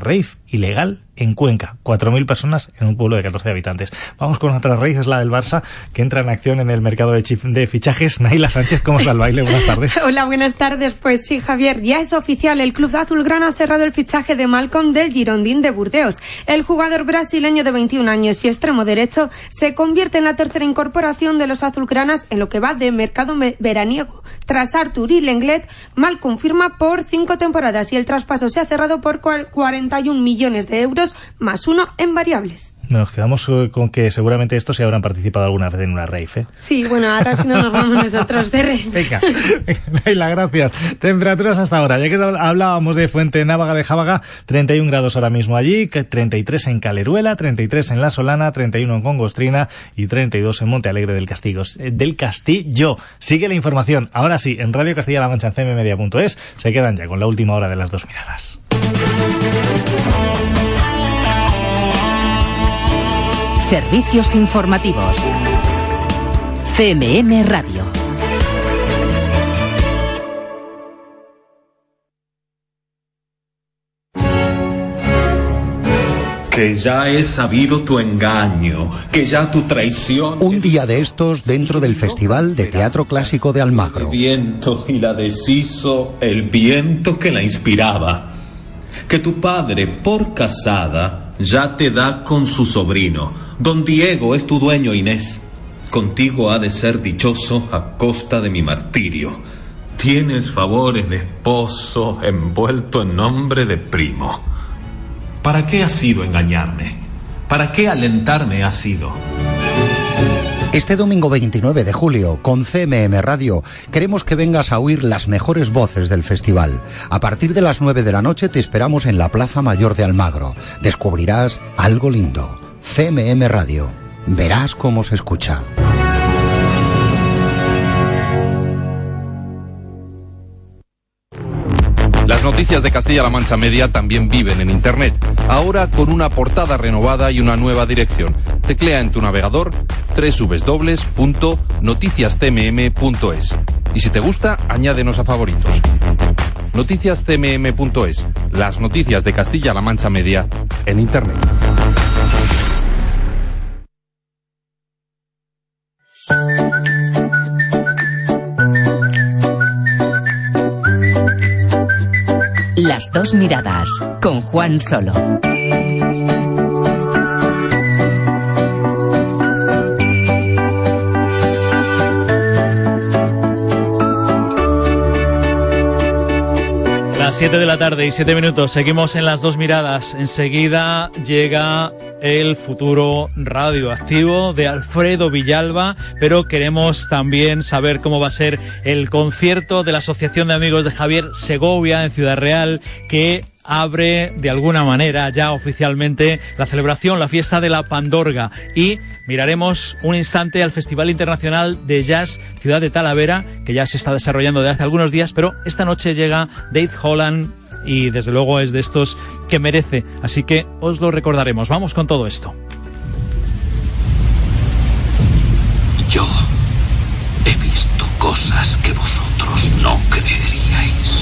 rave ilegal en Cuenca. 4.000 personas en un pueblo de 14 habitantes. Vamos con otra rave, es la del Barça, que entra en acción en el mercado de, de fichajes. Naila Sánchez, ¿cómo está el baile? Buenas tardes. Hola, buenas tardes. Pues sí, Javier, ya es oficial. El club azulgrana ha cerrado el fichaje de Malcolm del Girondín de Burdeos. El jugador brasileño de 21 años y extremo derecho se convierte en la tercera incorporación de los azulgranas en lo que va de mercado veraniego. Tras Artur y Lenglet, Malcolm firma por cinco temporadas y el traspaso se ha cerrado por 41 millones de euros más uno en variables. Nos quedamos eh, con que seguramente estos se habrán participado alguna vez en una rave. ¿eh? Sí, bueno, ahora sí no nos vamos nosotros de rave. Venga, Leila, gracias. Temperaturas hasta ahora. Ya que hablábamos de Fuente Návaga de Jávaga, 31 grados ahora mismo allí, 33 en Caleruela, 33 en La Solana, 31 en Congostrina y 32 en Monte Alegre del Castillo. Eh, del Castillo. Sigue la información. Ahora sí, en Radio Castilla-La Mancha en cmmedia.es se quedan ya con la última hora de las dos miradas. Servicios informativos. CMM Radio. Que ya he sabido tu engaño, que ya tu traición. Un día de estos dentro del Festival de Teatro Clásico de Almagro. El viento y la deshizo el viento que la inspiraba. Que tu padre, por casada, ya te da con su sobrino. Don Diego es tu dueño, Inés. Contigo ha de ser dichoso a costa de mi martirio. Tienes favores de esposo envuelto en nombre de primo. ¿Para qué ha sido engañarme? ¿Para qué alentarme ha sido? Este domingo 29 de julio, con CMM Radio, queremos que vengas a oír las mejores voces del festival. A partir de las 9 de la noche te esperamos en la Plaza Mayor de Almagro. Descubrirás algo lindo. CMM Radio. Verás cómo se escucha. Noticias de Castilla-La Mancha Media también viven en Internet, ahora con una portada renovada y una nueva dirección. Teclea en tu navegador www.noticiascmm.es. Y si te gusta, añádenos a favoritos. Noticiascmm.es, las noticias de Castilla-La Mancha Media en Internet. Las dos miradas con Juan Solo. Las 7 de la tarde y 7 minutos, seguimos en las dos miradas. Enseguida llega el futuro radioactivo de Alfredo Villalba, pero queremos también saber cómo va a ser el concierto de la Asociación de Amigos de Javier Segovia en Ciudad Real, que abre de alguna manera ya oficialmente la celebración, la fiesta de la Pandorga y miraremos un instante al Festival Internacional de Jazz Ciudad de Talavera, que ya se está desarrollando desde hace algunos días, pero esta noche llega Dave Holland y desde luego es de estos que merece, así que os lo recordaremos. Vamos con todo esto. Yo he visto cosas que vosotros no creeríais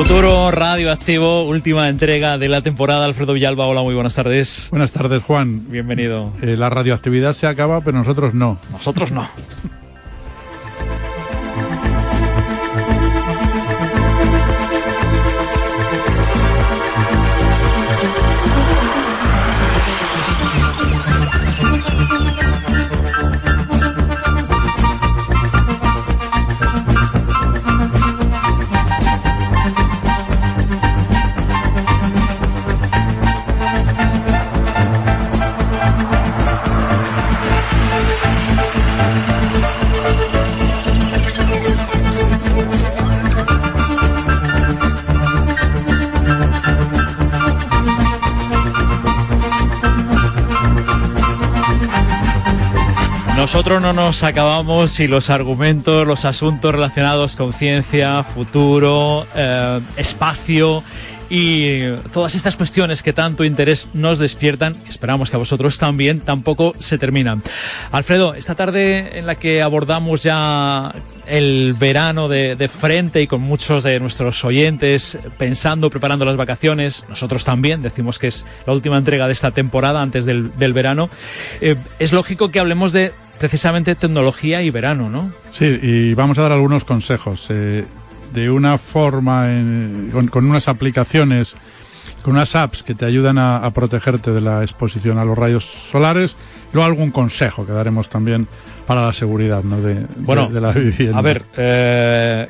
Futuro Radioactivo, última entrega de la temporada. Alfredo Villalba, hola, muy buenas tardes. Buenas tardes, Juan. Bienvenido. Eh, la radioactividad se acaba, pero nosotros no. Nosotros no. Nosotros no nos acabamos si los argumentos, los asuntos relacionados con ciencia, futuro, eh, espacio y todas estas cuestiones que tanto interés nos despiertan, esperamos que a vosotros también, tampoco se terminan. Alfredo, esta tarde en la que abordamos ya el verano de, frente y con muchos de nuestros oyentes pensando, preparando las vacaciones, nosotros también decimos que es la última entrega de esta temporada antes del, del verano, eh, es lógico que hablemos de precisamente tecnología y verano, ¿no? Sí, y vamos a dar algunos consejos. Eh, de una forma, en, con, con, unas aplicaciones, con unas apps que te ayudan a, a, protegerte de la exposición a los rayos solares. Luego algún consejo que daremos también para la seguridad ¿no? de, bueno, de, de la vivienda. A ver, eh,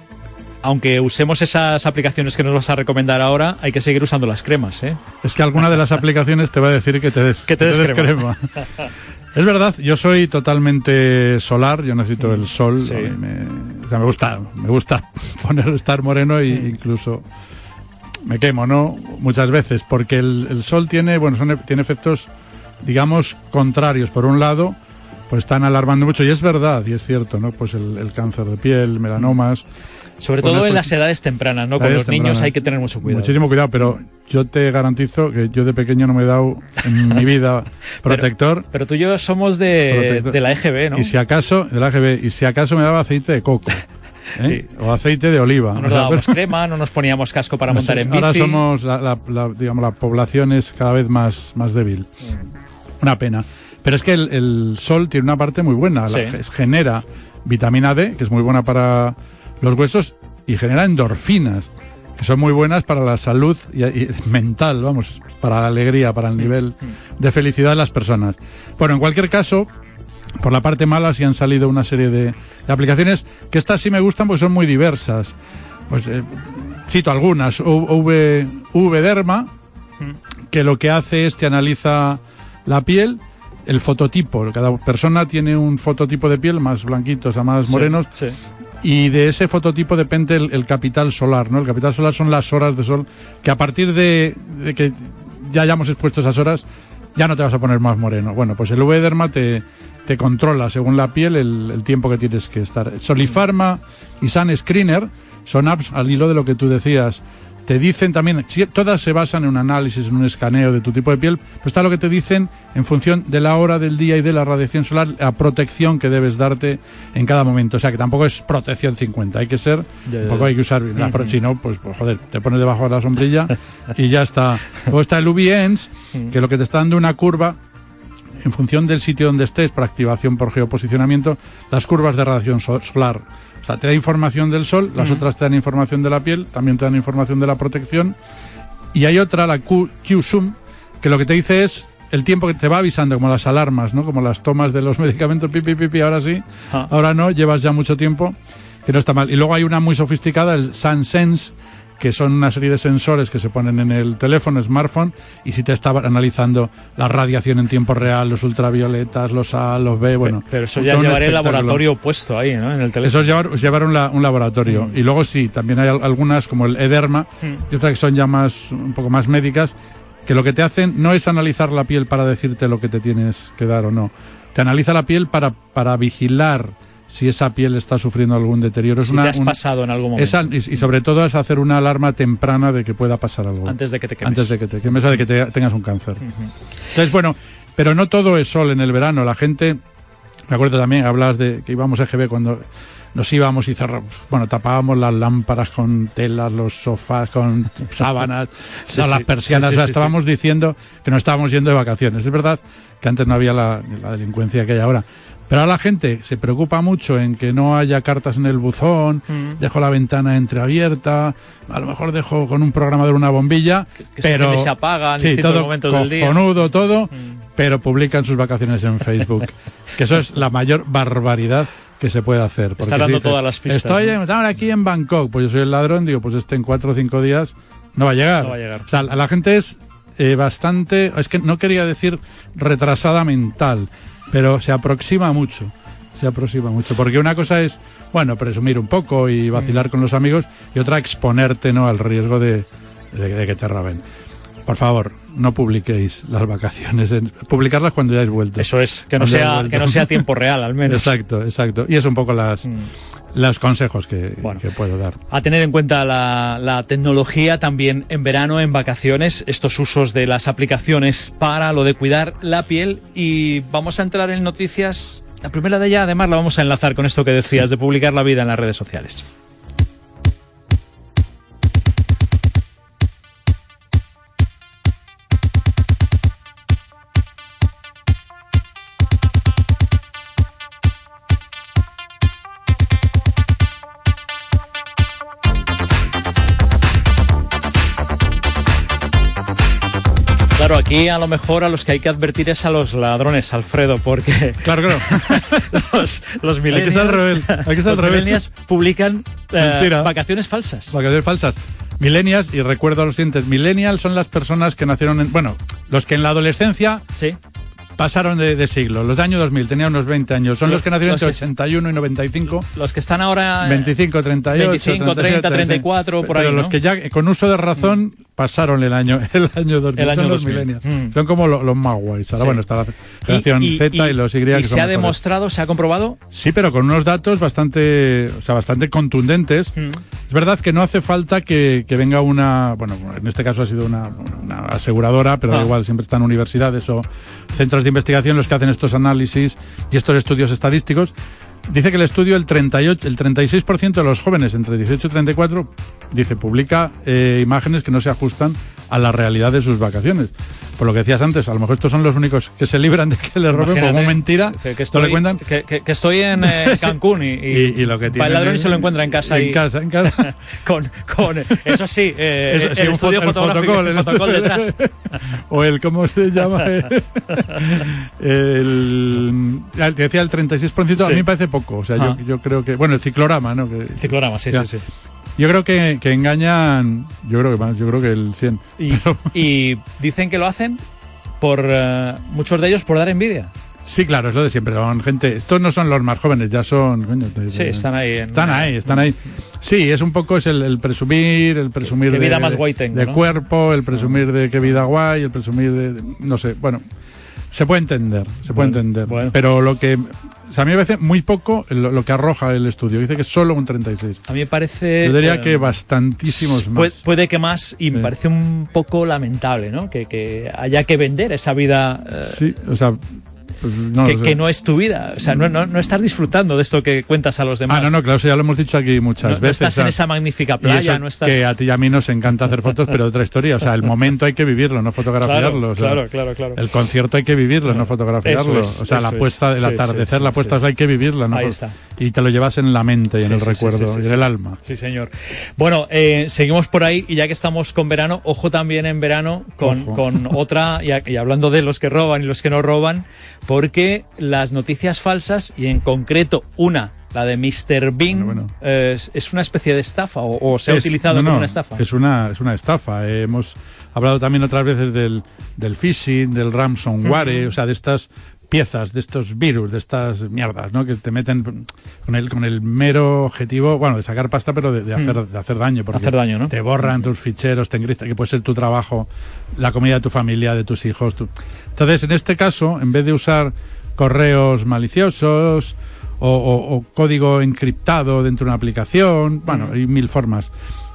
aunque usemos esas aplicaciones que nos vas a recomendar ahora, hay que seguir usando las cremas, ¿eh? Es que alguna de las aplicaciones te va a decir que te des, que te des, des crema. crema. Es verdad, yo soy totalmente solar, yo necesito el sol, Sí. me, sea, me gusta, me gusta poner estar moreno e incluso me quemo, ¿no? Muchas veces, porque el, el sol tiene, bueno, son, tiene efectos, digamos, contrarios. Por un lado, pues están alarmando mucho, y es verdad, y es cierto, ¿no? Pues el, el cáncer de piel, melanomas. Sobre todo en las edades tempranas, ¿no? Con los niños hay que tener mucho cuidado. Muchísimo cuidado, pero yo te garantizo que yo de pequeño no me he dado en mi vida protector. Pero, pero tú y yo somos de, de la EGB, ¿no? Y si acaso, del AGB, y si acaso me daba aceite de coco. ¿eh? Sí. O aceite de oliva. No nos dábamos crema, no nos poníamos casco para No montar sé, en bici. Ahora somos, la, la- la- digamos, la población es cada vez más, más débil. Mm. Una pena. Pero es que el, el sol tiene una parte muy buena. La- Sí. es- genera vitamina D, que es muy buena para los huesos, y genera endorfinas, que son muy buenas para la salud y, y mental, vamos, para la alegría, para el Mm. nivel de felicidad de las personas. Bueno, en cualquier caso, por la parte mala sí han salido una serie de, de aplicaciones que estas sí me gustan porque son muy diversas. Pues eh, cito algunas. V, V-Derma, que lo que hace es te analiza la piel, el fototipo. Cada persona tiene un fototipo de piel más blanquitos a más Sí, morenos. sí. Y de ese fototipo depende el, capital solar, ¿no? El capital solar son las horas de sol que a partir de, que ya hayamos expuesto esas horas, ya no te vas a poner más moreno. Bueno, pues el V-Derma te, te controla según la piel el, el tiempo que tienes que estar. Solifarma y Sun Screener son apps al hilo de lo que tú decías. Te dicen también, todas se basan en un análisis, en un escaneo de tu tipo de piel, pues está lo que te dicen en función de la hora del día y de la radiación solar, la protección que debes darte en cada momento. O sea que tampoco es protección 50, hay que ser, Ya, ya, un poco ya. hay que usar pro- Si no, pues, pues, joder, te pones debajo de la sombrilla y ya está. Luego está el UVENS, que lo que te está dando una curva en función del sitio donde estés, por activación por geoposicionamiento, las curvas de radiación so- solar. Sea, te da información del sol, las otras te dan información de la piel, también te dan información de la protección. Y hay otra, la Q- Q-Zoom, que lo que te dice es el tiempo que te va avisando, como las alarmas, ¿no? Como las tomas de los medicamentos, pipi, pipi, ahora sí, Ah. ahora no, llevas ya mucho tiempo, que no está mal. Y luego hay una muy sofisticada, el SunSense, que son una serie de sensores que se ponen en el teléfono, smartphone, y si te está analizando la radiación en tiempo real, los ultravioletas, los A, los B, bueno. Pero eso ya llevaré el laboratorio puesto ahí, ¿no? En el teléfono. Eso es llevar, un, la- un laboratorio. Mm. Y luego sí, también hay al- algunas como el Ederma Mm. y otras que son ya más, un poco más médicas, que lo que te hacen no es analizar la piel para decirte lo que te tienes que dar o no. Te analiza la piel para, para vigilar si esa piel está sufriendo algún deterioro. Es Si una, te has un- pasado en algún momento. es al- y, y sobre todo es hacer una alarma temprana de que pueda pasar algo. Antes de que te quemes. Antes de que te quemes o de que te- tengas un cáncer. Entonces, bueno, pero no todo es sol en el verano. La gente, me acuerdo también, hablabas de que íbamos a EGB cuando nos íbamos y cerramos, bueno, tapábamos las lámparas con telas, los sofás con sábanas, Sí, no, las persianas, sí, sí, o sea, sí, estábamos diciendo que no estábamos yendo de vacaciones. Es verdad que antes no había la, la delincuencia que hay ahora. Pero ahora la gente se preocupa mucho en que no haya cartas en el buzón, Mm. dejo la ventana entreabierta, a lo mejor dejo con un programador una bombilla, que pero se apaga en sí, todo momentos del día. todo, Mm. pero publican sus vacaciones en Facebook. que eso es la mayor barbaridad que se puede hacer. Está si dando dices, todas las pistas, Estoy ¿no? en- aquí en Bangkok, pues yo soy el ladrón, digo, pues este en cuatro o cinco días no va a llegar. No va a llegar. O sea, la gente es eh, bastante, es que no quería decir retrasada mental, pero se aproxima mucho. Se aproxima mucho. Porque una cosa es, bueno, presumir un poco y vacilar con los amigos, y otra exponerte ¿no? al riesgo de, de- de que te roben. Por favor, no publiquéis las vacaciones. en- publicarlas cuando ya hayáis vuelto. Eso es, que no sea, que no sea tiempo real, al menos. Exacto, exacto. Y es un poco las, Mm. los consejos que, Bueno. que puedo dar. A tener en cuenta la, la tecnología también en verano, en vacaciones, estos usos de las aplicaciones para lo de cuidar la piel. Y vamos a entrar en noticias. La primera de ella, además, la vamos a enlazar con esto que decías de publicar la vida en las redes sociales. Aquí a lo mejor a los que hay que advertir es a los ladrones, Alfredo, porque Claro, claro. los, los Hay que millennials, hay que los millennials publican eh, vacaciones falsas. Vacaciones falsas. Millennials, y recuerdo a los siguientes, millennials son las personas que nacieron en, bueno, los que en la adolescencia Sí. pasaron de, de siglo. Los de año 2000, tenían unos 20 años. Son Los- los, que nacieron los entre que- 81 y 95. Los que están ahora. eh, 25, 38, 25, 30, 34, por ahí, Pero los ¿no? que ya con uso de razón pasaron el año el año 2000. El año son los 2000. millennials. Mm. Son como lo- los más guays. Ahora, Sí. bueno, está la generación y, Z y, los Y. se ha mejores. demostrado, se ha comprobado. Sí, pero con unos datos bastante, o sea, bastante contundentes. Mm. Es verdad que no hace falta que, que venga una, bueno, en este caso ha sido una, una aseguradora, pero da Ah. igual, siempre están universidades o centros de investigación los que hacen estos análisis y estos estudios estadísticos. Dice que el estudio, el 38, el 36% de los jóvenes entre 18 y 34, dice, publica eh, imágenes que no se ajustan a la realidad de sus vacaciones. Por lo que decías antes, a lo mejor estos son los únicos que se libran de que les roben Imagínate, como mentira. Que ¿No estoy, le cuentan? que, que- que estoy en eh, Cancún y, y, Y- y lo que va el ladrón y se lo encuentra en casa. En y- casa, en casa. Con, con, eso sí, eh, Eso sí, el un estudio fo- el fotográfico, el el- detrás. o el, ¿cómo se llama? el, el- te decía el 36%, a Sí. mí me parece poco. O sea, Ah. yo, yo creo que, bueno, el ciclorama, ¿no? Que- Ciclorama, sí, Ya. sí, sí. Yo creo que, que engañan, yo creo que más, yo creo que el 100. Y, y dicen que lo hacen por eh, muchos de ellos por dar envidia. Sí, claro, es lo de siempre. Son gente, estos no son los más jóvenes, ya son. coño, de- Sí, de- están ahí. en- Están ahí, están ahí. Sí, es un poco es el, el presumir, el presumir Qué de, vida más guay tengo, de ¿no? cuerpo, el presumir de qué vida guay, el presumir de, de- no sé, bueno, se puede entender, se puede Bueno, entender. bueno. Pero lo que, o sea, a mí me parece muy poco lo, lo que arroja el estudio. Dice que solo un 36. A mí me parece. Yo diría eh, que bastantísimos más. Puede, puede que más, y me parece un poco lamentable, ¿no? Que, que haya que vender esa vida eh, Sí, o sea, pues no que, no es tu vida. O sea, no, no, no estás disfrutando de esto que cuentas a los demás. Ah, no, no, claro, eso ya lo hemos dicho aquí muchas No- no veces. estás o sea, en esa magnífica playa, no estás. Que a ti y a mí nos encanta hacer fotos, pero otra historia. O sea, el momento hay que vivirlo, no fotografiarlo. Claro, o sea, claro, claro, claro. El concierto hay que vivirlo, no fotografiarlo. Es, o sea, la puesta, el Sí, atardecer, sí, la puesta sí. hay que vivirla, ¿no? Ahí está. Y te lo llevas en la mente y en el recuerdo y en el alma. Sí, señor. Bueno, eh, seguimos por ahí y ya que estamos con verano, ojo también en verano con, con otra, y hablando de los que roban y los que no roban, porque las noticias falsas, y en concreto una, la de Mr. Bean, Bueno, bueno. eh, es, es una especie de estafa o, o se ha Es- utilizado no, como no, una estafa. Es una, es una estafa. Eh, hemos hablado también otras veces del, del phishing, del ransomware, o sea, de estas piezas, de estos virus, de estas mierdas, ¿no? Que te meten con el, con el mero objetivo, bueno, de sacar pasta, pero de, de hacer, de hacer daño. Porque Hacer daño, ¿no? Te borran tus ficheros, te engristan, que puede ser tu trabajo, la comida de tu familia, de tus hijos. tu- Entonces, en este caso, en vez de usar correos maliciosos o, o- o código encriptado dentro de una aplicación, bueno, hay mil formas.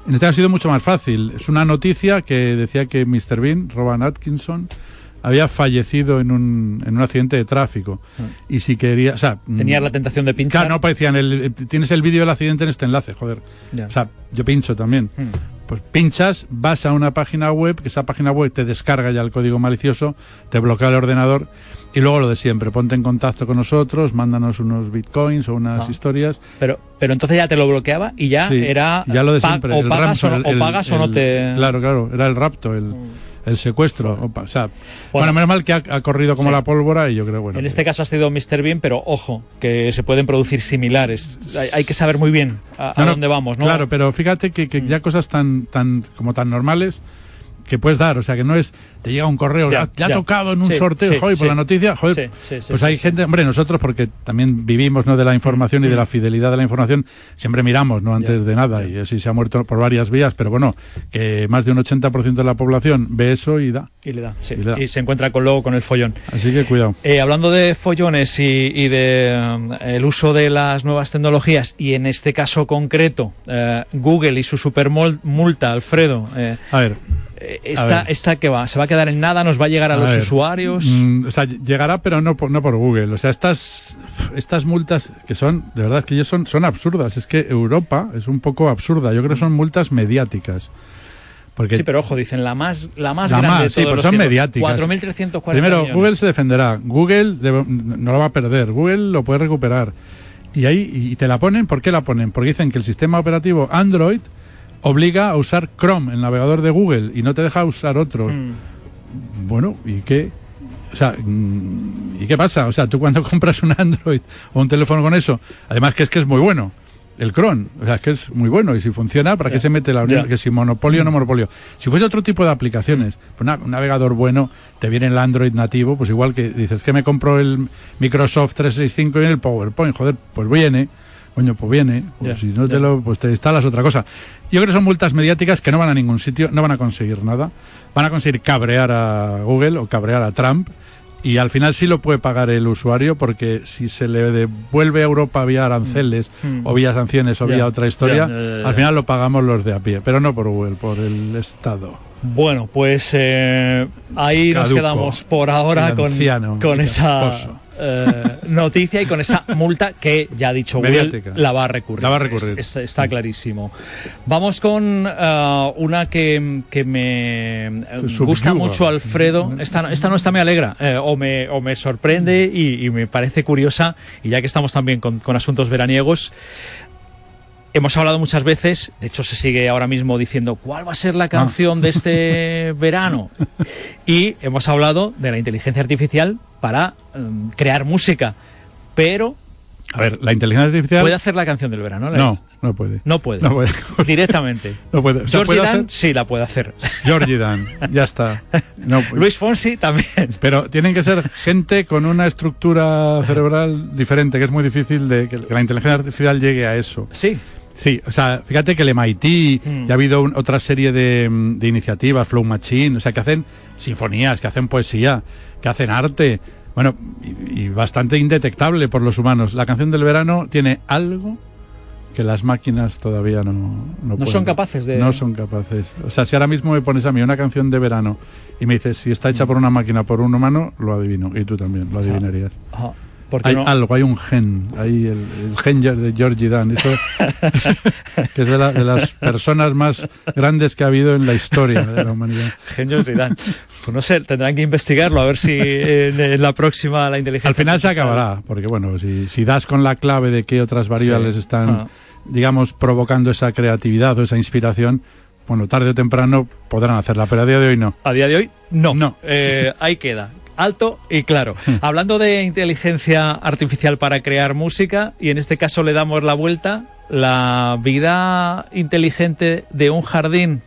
En este caso ha sido mucho más fácil. Es una noticia que decía que Mr. Bean, Rowan Atkinson, había fallecido en un, en un accidente de tráfico. Y si quería, o sea, Tenías la tentación de pinchar. Claro, no aparecían. El, tienes el vídeo del accidente en este enlace, joder. Ya. O sea, yo pincho también. Hmm. Pues pinchas, vas a una página web, que esa página web te descarga ya el código malicioso, te bloquea el ordenador y luego lo de siempre, ponte en contacto con nosotros, mándanos unos bitcoins o unas Ah. historias. Pero, pero entonces ya te lo bloqueaba y ya Sí, era ya lo de siempre, o el pagas, o, no- el- o pagas o no el- te Claro, claro, era el rapto, el, el secuestro. o sea, bueno, Bueno. menos mal que ha, ha corrido como Sí. la pólvora y yo creo, bueno. en este caso ha sido Mr. Bean, pero ojo, que se pueden producir similares. Hay, hay que saber muy bien a, No, dónde vamos, ¿no? Claro, pero fíjate que, que ya cosas tan, tan, como tan normales que puedes dar, o sea, que no es, te llega un correo, Ya, ya, ya ha tocado en un Sí, sorteo, sí, joder, por la noticia, joder, pues hay gente, hombre, nosotros porque también vivimos, ¿no?, de la información y de la fidelidad de la información, siempre miramos, ¿no?, antes Ya, de nada, y así se ha muerto por varias vías, pero bueno, que más de un 80% de la población ve eso y da, Y le da, sí. Y le da. Y se encuentra con luego con el follón. así que cuidado. Eh, hablando de follones y, y de um, el uso de las nuevas tecnologías y en este caso concreto eh, Google y su super mol- multa, Alfredo, eh, A ver, esta, ver. esta que va, se va a quedar en nada, nos va a llegar a, A los ver, usuarios. mm, o sea, llegará, pero no por, no por Google. O sea, estas, estas multas que son, de verdad, que ellos son, son absurdas. Es que Europa es un poco absurda. Yo creo que son multas mediáticas. Porque Sí, pero ojo, dicen la más, la más La grande más, de sí, pues los son mediáticas. 4.340 primero, millones. Google se defenderá. Google debe- no lo va a perder. Google lo puede recuperar. Y ahí y te la ponen. ¿Por qué la ponen? Porque dicen que el sistema operativo Android obliga a usar Chrome, el navegador de Google, y no te deja usar otro. Mm. Bueno, ¿y qué? O sea, mm, ¿y qué pasa? O sea, tú cuando compras un Android o un teléfono con eso, además que es que es muy bueno, el Chrome, o sea, es que es muy bueno y si funciona, ¿para qué se mete la unión? Que si monopolio o no monopolio. Si fuese otro tipo de aplicaciones, pues una- un navegador bueno, te viene el Android nativo, pues igual que dices que me compro el Microsoft 365 y el PowerPoint, joder, pues viene. Coño, pues viene. Pues si no te lo, pues te instalas otra cosa. Yo creo que son multas mediáticas que no van a ningún sitio, no van a conseguir nada. Van a conseguir cabrear a Google o cabrear a Trump. Y al final sí lo puede pagar el usuario porque si se le devuelve a Europa vía aranceles Mm. o vía sanciones o Ya, vía otra historia, al final lo pagamos los de a pie. Pero no por Google, por el Estado. Bueno, pues eh, ahí nos quedamos por ahora con, con esa. Eh, noticia y con esa multa que ya ha dicho Mediática. la va a recurrir. La va a recurrir. Es- es- está clarísimo. Vamos con eh, una que, que me eh, Subyuga. gusta mucho, Alfredo. Esta, no- esta no esta me alegra eh, o, me, o me sorprende y, y me parece curiosa. Y ya que estamos también con, con asuntos veraniegos, Hemos hablado muchas veces, de hecho se sigue ahora mismo diciendo cuál va a ser la canción de este verano. Y hemos hablado de la inteligencia artificial para em, crear música. Pero A ver, la inteligencia artificial. puede hacer la canción del verano. ¿La- No, no puede. No puede. No puede. Directamente. No puede. O sea, Georgie puede Dan hacer- sí la puede hacer. Georgie Dan, ya está. No, Luis Fonsi también. Pero tienen que ser gente con una estructura cerebral diferente, que es muy difícil de que la inteligencia artificial llegue a eso. Sí. Sí, o sea, fíjate que el MIT, Mm. ya ha habido un- otra serie de, mm, de iniciativas, Flow Machine, o sea, que hacen sinfonías, que hacen poesía, que hacen arte, bueno, y, y bastante indetectable por los humanos. La canción del verano tiene algo que las máquinas todavía no No, pueden. son capaces de- No son capaces. O sea, si ahora mismo me pones a mí una canción de verano y me dices si está hecha por una máquina por un humano, lo adivino. Y tú también lo adivinarías. Ajá. Porque Hay no- algo, hay un gen, hay el, el gen de Georgie Dan, eso que es de, la- de las personas más grandes que ha habido en la historia de la humanidad. Genio Zidane. Pues no sé, tendrán que investigarlo a ver si en, en la próxima la inteligencia. Al final se acabará, porque bueno, si, si das con la clave de qué otras variables Sí. están, Ah. digamos, provocando esa creatividad o esa inspiración, bueno, tarde o temprano podrán hacerla, pero a día de hoy no. A día de hoy, no. No. Eh, ahí queda. Alto y claro. Hablando de inteligencia artificial para crear música, y en este caso le damos la vuelta, la vida inteligente de un jardín.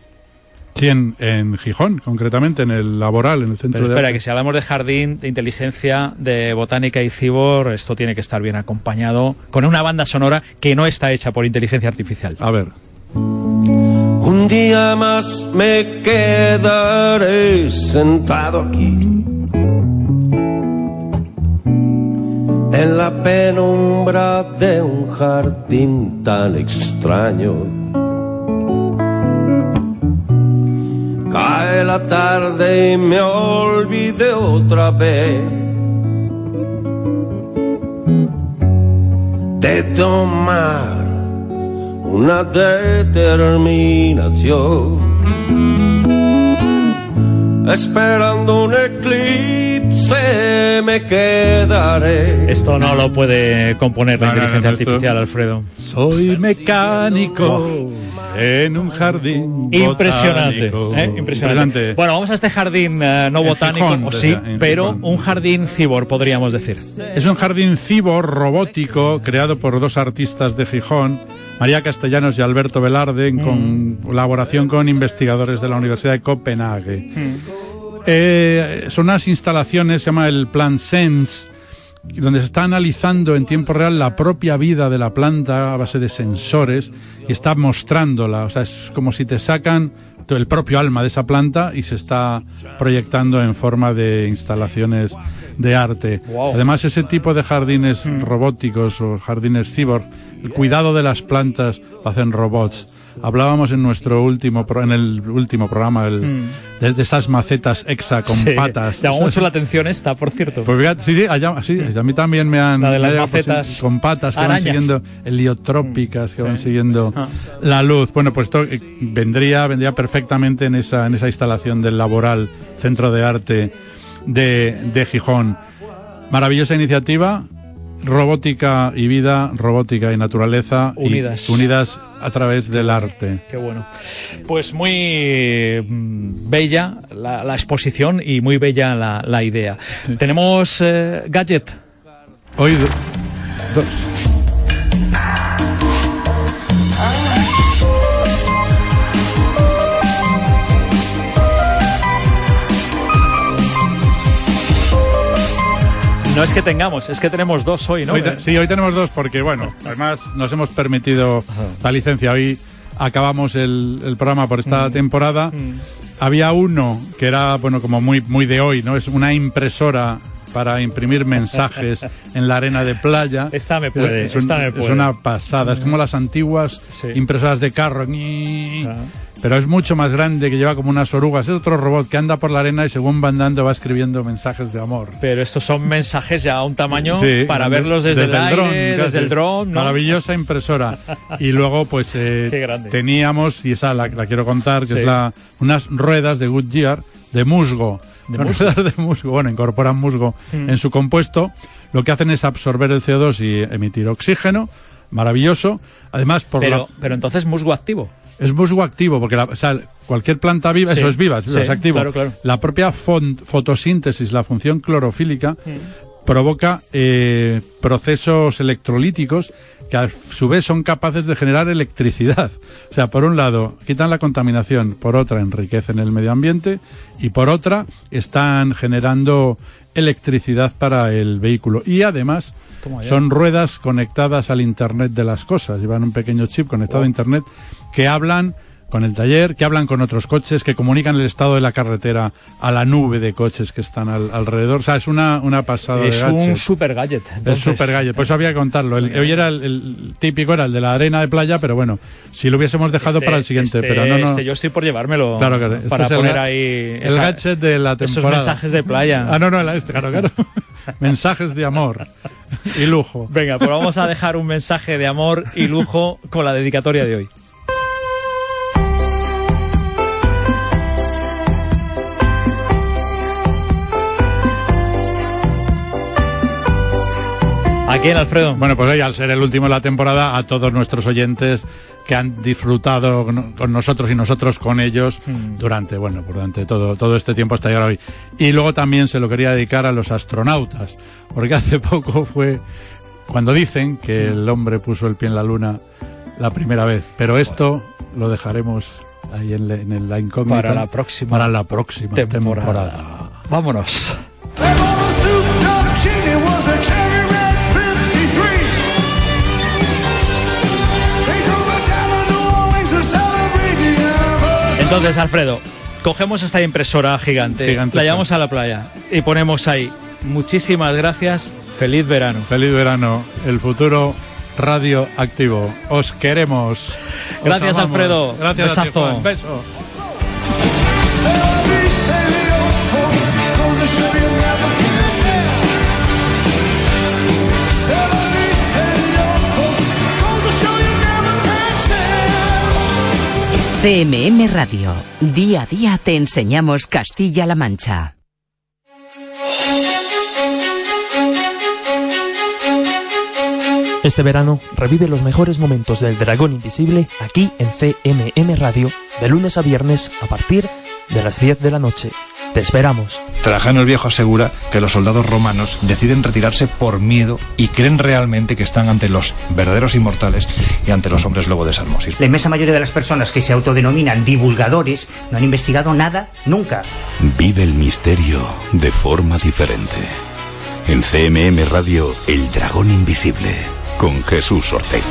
Sí, en, en Gijón, concretamente, en el laboral, en el centro Pero de espera, que si hablamos de jardín, de inteligencia, de botánica y cibor, esto tiene que estar bien acompañado con una banda sonora que no está hecha por inteligencia artificial. A ver, Un día más me quedaré sentado aquí. En la penumbra de un jardín tan extraño. Cae la tarde y me olvidé otra vez de tomar una determinación. Esperando un eclipse me quedaré. Esto no lo puede componer la No, no, no, inteligencia artificial, Alfredo. Soy mecánico en un jardín. Impresionante. ¿eh? impresionante. Bueno, vamos a este jardín eh, no En botánico, Gijón, o sí, pero Gijón. un jardín cibor, podríamos decir. Es un jardín cibor robótico creado por dos artistas de Gijón, María Castellanos y Alberto Velarde, en con- colaboración con investigadores de la Universidad de Copenhague. Eh, son unas instalaciones, se llama el Plant Sense, donde se está analizando en tiempo real la propia vida de la planta a base de sensores y está mostrándola. O sea, es como si te sacan el propio alma de esa planta y se está proyectando en forma de instalaciones de arte. Wow. Además, ese tipo de jardines robóticos o jardines cyborg, el cuidado de las plantas lo hacen robots. Hablábamos en nuestro último pro- en el último programa el- de, de esas macetas exa con Sí, patas. Llamó mucho la atención esta, por cierto. pues fíjate, sí, sí, allá- sí, a mí también me han... La de las han- pues, macetas con patas que arañas. van siguiendo, heliotrópicas que van siguiendo Ah. la luz. Bueno, pues esto eh, vendría, vendría perfectamente en esa, en esa instalación del Laboral Centro de Arte de, de Gijón. Maravillosa iniciativa, robótica y vida, robótica y naturaleza y Unidas. unidas a través del arte. Qué bueno. Pues muy mm, bella la, la exposición y muy bella la, la idea. Tenemos eh, gadget. Hoy do- dos. No es que tengamos, es que tenemos dos hoy, ¿no? Hoy te- sí, hoy tenemos dos porque, bueno, además nos hemos permitido la licencia. Hoy acabamos el, el programa por esta temporada. Había uno que era, bueno, como muy, muy de hoy, ¿no? Es una impresora para imprimir mensajes en la arena de playa. Esta me puede, Es, un- esta me es puede. una pasada. Es como las antiguas Sí. impresoras de carro. Ah. Pero es mucho más grande, que lleva como unas orugas. Es otro robot que anda por la arena y según va andando va escribiendo mensajes de amor. Pero estos son mensajes ya a un tamaño Sí, para verlos desde, el, dron, desde el dron, ¿no? Maravillosa impresora. Y luego, pues, eh, teníamos, y esa la, la quiero contar, que Sí. es la, unas ruedas de Goodyear de musgo. ¿De musgo? ruedas de musgo. Bueno, incorporan musgo Mm. en su compuesto. Lo que hacen es absorber el CO2 y emitir oxígeno. Maravilloso. Además, por la- Pero, pero entonces musgo activo. es musgo activo, porque la- o sea, cualquier planta viva, Sí, eso es viva, es, viva, sí, es activo. claro, claro. La propia fotosíntesis, la función clorofílica, Mm. provoca eh, procesos electrolíticos que a su vez son capaces de generar electricidad. O sea, por un lado, quitan la contaminación, por otra, enriquecen el medio ambiente y por otra, están generando electricidad para el vehículo. Y además. Son ruedas conectadas al Internet de las cosas. Llevan un pequeño chip conectado a Internet que hablan con el taller, que hablan con otros coches, que comunican el estado de la carretera a la nube de coches que están al- alrededor. O sea, es una, una pasada Es de un super gadget. Es entonces. super gadget, pues había que contarlo. El, hoy era el, el típico, era el de la arena de playa, pero bueno, si lo hubiésemos dejado Este- para el siguiente, este- pero no, no. este yo estoy por llevármelo Claro, claro. Este para es poner ahí el esa- gadget de la esos temporada. mensajes de playa. Ah, no, no, este, claro, claro. Mensajes de amor y lujo. Venga, pues vamos a dejar un mensaje de amor y lujo con la dedicatoria de hoy. ¿A quién, Alfredo? Bueno, pues hoy, al ser el último de la temporada, a todos nuestros oyentes que han disfrutado con nosotros y nosotros con ellos Mm. durante, bueno, durante todo, todo este tiempo hasta llegar hoy. Y luego también se lo quería dedicar a los astronautas, porque hace poco fue cuando dicen que el hombre puso el pie en la luna la primera vez. Pero esto lo dejaremos ahí en, la- en la incógnita. Para la próxima Para la próxima temporada. temporada. Vámonos. Entonces, Alfredo, cogemos esta impresora gigante, la llevamos a la playa y ponemos ahí. Muchísimas gracias, feliz verano. Feliz verano, el futuro radioactivo. Os queremos. Os Gracias, amamos. Alfredo. Gracias, a ti, Besazo. Juan. Beso. CMM Radio. Día a día te enseñamos Castilla-La Mancha. Este verano revive los mejores momentos del Dragón Invisible aquí en CMM Radio, de lunes a viernes a partir de las 10 de la noche. Te esperamos. Trajano el Viejo asegura que los soldados romanos deciden retirarse por miedo y creen realmente que están ante los verdaderos inmortales y ante los hombres lobo de Salmosis. La inmensa mayoría de las personas que se autodenominan divulgadores no han investigado nada nunca. Vive el misterio de forma diferente. En CMM Radio, El Dragón Invisible, con Jesús Ortega.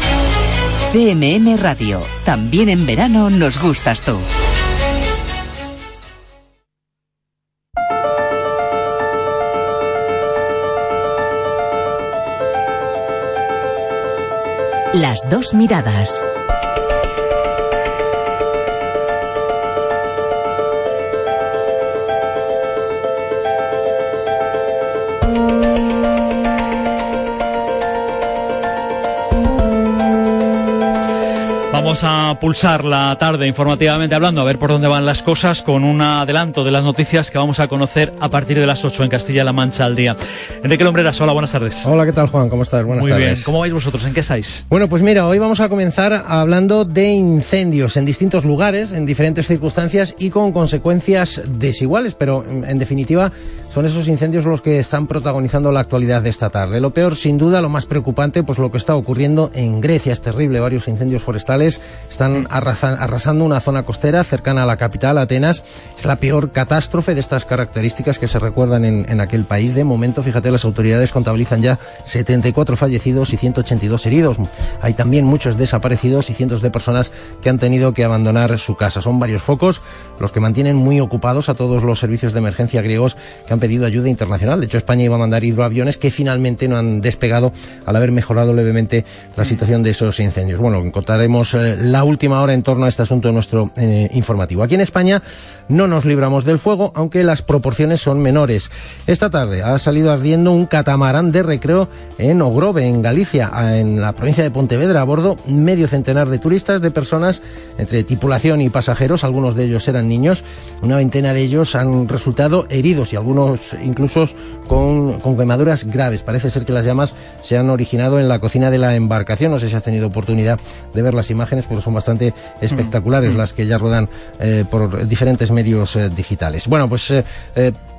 CMM Radio. También en verano nos gustas tú. Las dos miradas. Vamos a pulsar la tarde informativamente hablando, a ver por dónde van las cosas, con un adelanto de las noticias que vamos a conocer a partir de las 8 en Castilla-La Mancha al día. Enrique Lombreras, hola, buenas tardes. Hola, ¿qué tal, Juan? ¿Cómo estás? Buenas Muy tardes. bien, ¿cómo vais vosotros? ¿En qué estáis? Bueno, pues mira, hoy vamos a comenzar hablando de incendios en distintos lugares, en diferentes circunstancias y con consecuencias desiguales, pero en definitiva son esos incendios los que están protagonizando la actualidad de esta tarde. Lo peor, sin duda, lo más preocupante, pues lo que está ocurriendo en Grecia es terrible. Varios incendios forestales están arrasa- arrasando una zona costera cercana a la capital, Atenas. Es la peor catástrofe de estas características que se recuerdan en, en aquel país. De momento, fíjate, las autoridades contabilizan ya 74 fallecidos y 182 heridos. Hay también muchos desaparecidos y cientos de personas que han tenido que abandonar su casa. Son varios focos los que mantienen muy ocupados a todos los servicios de emergencia griegos que han pedido ayuda internacional. De hecho, España iba a mandar hidroaviones que finalmente no han despegado al haber mejorado levemente la situación de esos incendios. Bueno, encontraremos eh, la última hora en torno a este asunto en nuestro eh, informativo. Aquí en España no nos libramos del fuego, aunque las proporciones son menores. Esta tarde ha salido ardiendo un catamarán de recreo en Ogrove, en Galicia, en la provincia de Pontevedra, a bordo medio centenar de turistas, de personas entre tripulación y pasajeros, algunos de ellos eran niños, una veintena de ellos han resultado heridos y algunos incluso con, con quemaduras graves. Parece ser que las llamas se han originado en la cocina de la embarcación. No sé si has tenido oportunidad de ver las imágenes, pero son bastante espectaculares las que ya rodan eh, por diferentes medios eh, digitales. Bueno, pues eh,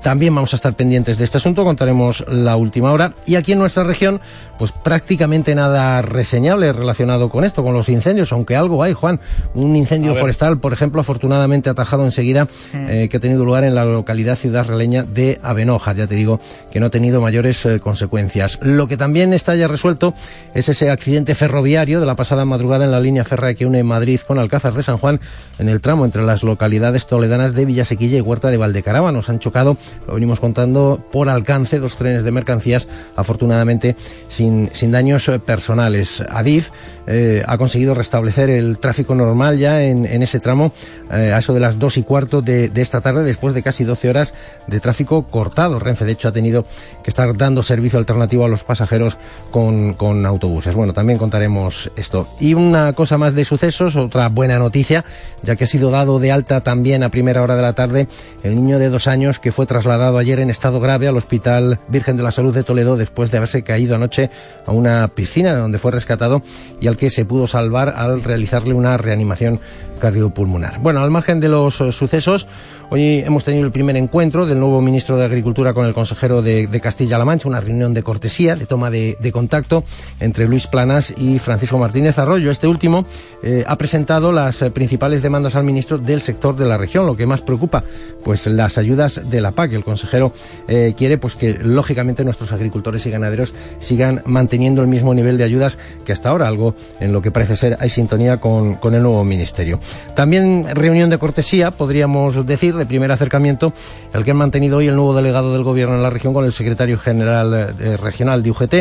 también vamos a estar pendientes de este asunto, contaremos la última hora. Y aquí en nuestra región, pues prácticamente nada reseñable relacionado con esto, con los incendios, aunque algo hay, Juan. Un incendio forestal, por ejemplo, afortunadamente atajado enseguida, eh, que ha tenido lugar en la localidad ciudad releña de Avenojas. Ya te digo que no ha tenido mayores eh, consecuencias. Lo que también está ya resuelto es ese accidente ferroviario de la pasada madrugada en la línea férrea que une Madrid con Alcázar de San Juan, en el tramo entre las localidades toledanas de Villasequilla y Huerta de Valdecarava. Nos han chocado, lo venimos contando, por alcance dos trenes de mercancías, afortunadamente sin, sin daños eh, personales. Adif eh, ha conseguido restablecer el tráfico normal ya en, en ese tramo eh, a eso de las dos y cuarto de, de esta tarde, después de casi 12 horas de tráfico cortado. Renfe, de hecho, ha tenido que estar dando servicio alternativo a los pasajeros con, con autobuses. Bueno, también contaremos esto. Y una cosa más de sucesos, otra buena noticia, ya que ha sido dado de alta también a primera hora de la tarde el niño de dos años que fue trasladado ayer en estado grave al Hospital Virgen de la Salud de Toledo después de haberse caído anoche a una piscina donde fue rescatado y al que se pudo salvar al realizarle una reanimación cardiopulmonar. Bueno, al margen de los eh, sucesos, hoy hemos tenido el primer encuentro del nuevo ministro de Agricultura con el consejero de, Castilla-La Mancha, una reunión de cortesía, de toma de, de contacto entre Luis Planas y Francisco Martínez Arroyo. Este último eh, ha presentado las eh, principales demandas al ministro del sector de la región, lo que más preocupa, pues las ayudas de la PAC. El consejero eh, quiere pues que lógicamente nuestros agricultores y ganaderos sigan manteniendo el mismo nivel de ayudas que hasta ahora, algo en lo que parece ser hay sintonía con, con el nuevo ministerio. También reunión de cortesía, podríamos decir, de primer acercamiento, el que han mantenido hoy el nuevo delegado del gobierno en la región con el secretario general eh, regional de UGT,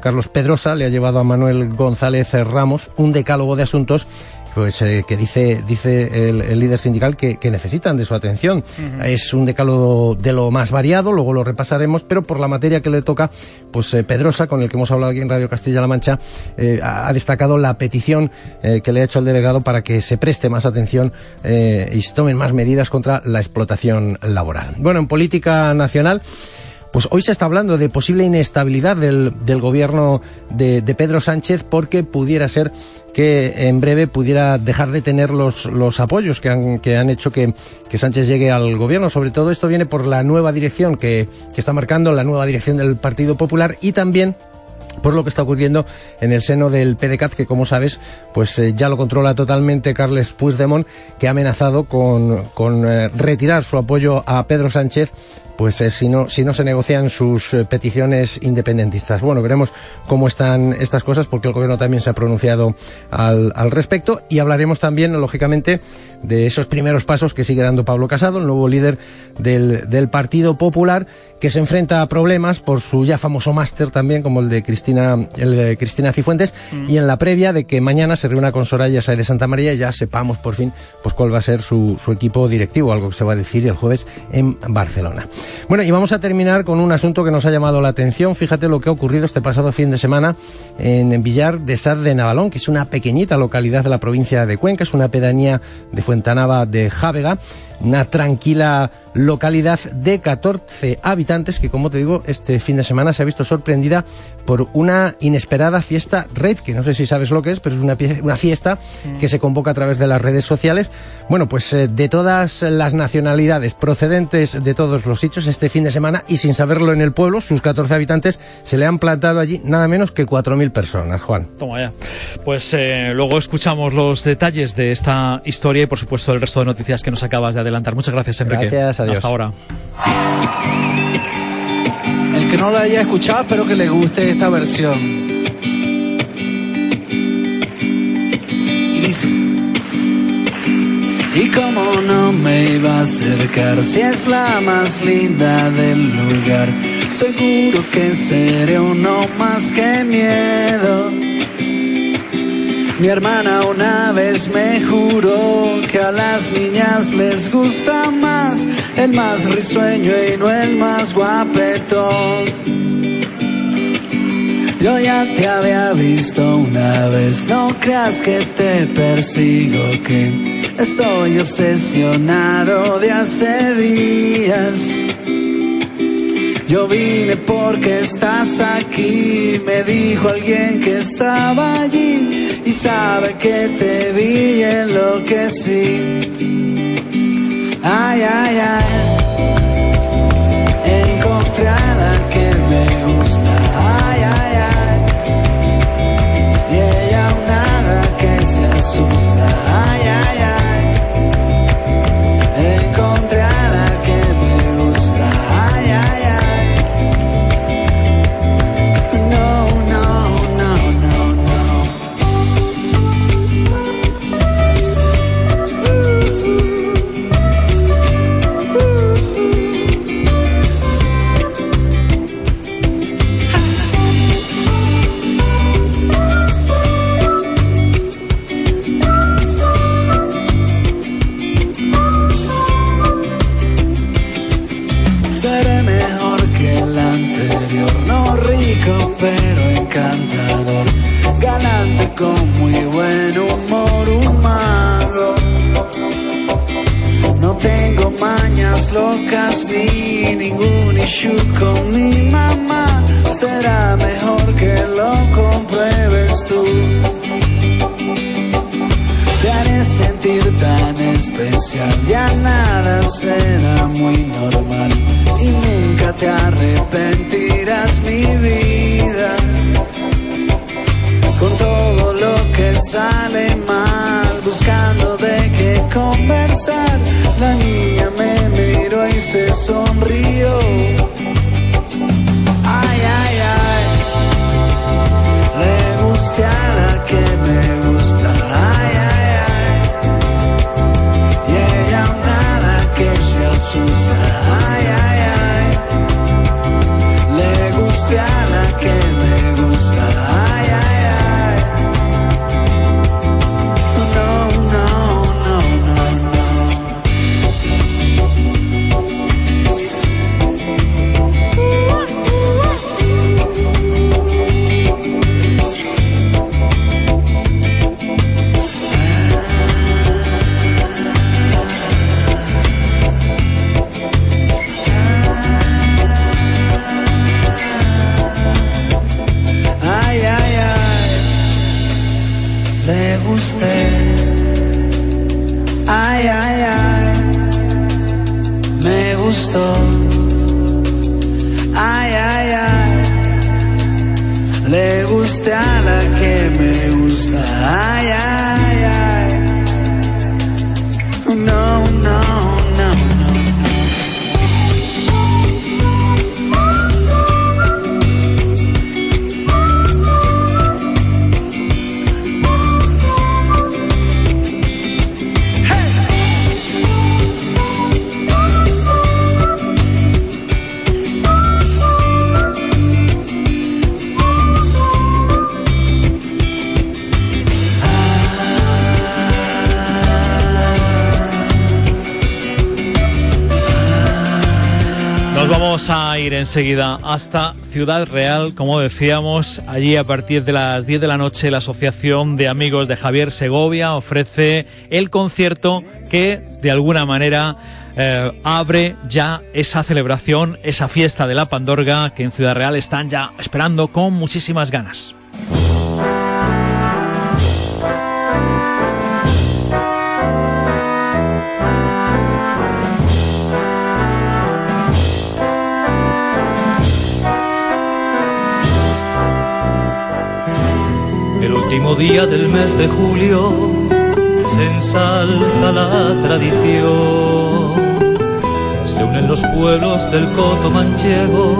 Carlos Pedrosa, le ha llevado a Manuel González Ramos un decálogo de asuntos pues eh, que dice, dice el, líder sindical que, necesitan de su atención. Es un decálogo de lo más variado, luego lo repasaremos, pero por la materia que le toca, pues eh, Pedrosa, con el que hemos hablado aquí en Radio Castilla-La Mancha, eh, ha destacado la petición que le ha hecho el delegado para que se preste más atención y se tomen más medidas contra la explotación laboral. Bueno, en política nacional, pues hoy se está hablando de posible inestabilidad del, gobierno de, Pedro Sánchez porque pudiera ser que en breve pudiera dejar de tener los, los apoyos que han, que han hecho que, Sánchez llegue al gobierno. Sobre todo esto viene por la nueva dirección que, que está marcando, la nueva dirección del Partido Popular y también por lo que está ocurriendo en el seno del PDCAT, que como sabes, pues eh, ya lo controla totalmente Carles Puigdemont, que ha amenazado con, con eh, retirar su apoyo a Pedro Sánchez pues eh, si, no, si no se negocian sus eh, peticiones independentistas. Bueno, veremos cómo están estas cosas porque el gobierno también se ha pronunciado al, al respecto y hablaremos también, lógicamente, de esos primeros pasos que sigue dando Pablo Casado, el nuevo líder del, del Partido Popular, que se enfrenta a problemas por su ya famoso máster también, como el de Cristina, el de Cristina Cifuentes, mm. y en la previa de que mañana se reúna con Soraya Sáez de Santa María y ya sepamos por fin pues cuál va a ser su, su equipo directivo, algo que se va a decir el jueves en Barcelona. Bueno, y vamos a terminar con un asunto que nos ha llamado la atención. Fíjate lo que ha ocurrido este pasado fin de semana en Villar de Sar de Navalón, que es una pequeñita localidad de la provincia de Cuenca, es una pedanía de Fuentanava de Jávega una tranquila localidad de 14 habitantes que, como te digo, este fin de semana se ha visto sorprendida por una inesperada fiesta red, que no sé si sabes lo que es, pero es una, una fiesta que se convoca a través de las redes sociales. Bueno, pues eh, de todas las nacionalidades procedentes de todos los sitios este fin de semana y sin saberlo en el pueblo, sus 14 habitantes se le han plantado allí nada menos que 4.000 personas, Juan. Toma ya. Pues eh, luego escuchamos los detalles de esta historia y, por supuesto, el resto de noticias que nos acabas de adelantar Muchas gracias, Enrique. Gracias, adiós. Hasta ahora. El que no la haya escuchado, espero que le guste esta versión. Y dice. Y como no me iba a acercar, si es la más linda del lugar, seguro que seré uno más que miedo. Mi hermana una vez me juró que a las niñas les gusta más el más risueño y no el más guapetón. Yo ya te había visto una vez, no creas que te persigo, que estoy obsesionado de hace días. Yo vine porque estás aquí, me dijo alguien que estaba allí y sabe que te vi en lo que sí. Ay, ay, ay. Le guste a la que enseguida hasta Ciudad Real, como decíamos, allí a partir de las 10 de la noche la Asociación de Amigos de Javier Segovia ofrece el concierto que de alguna manera eh, abre ya esa celebración, esa fiesta de la Pandorga que en Ciudad Real están ya esperando con muchísimas ganas. Último día del mes de julio se ensalza la tradición. Se unen los pueblos del coto manchego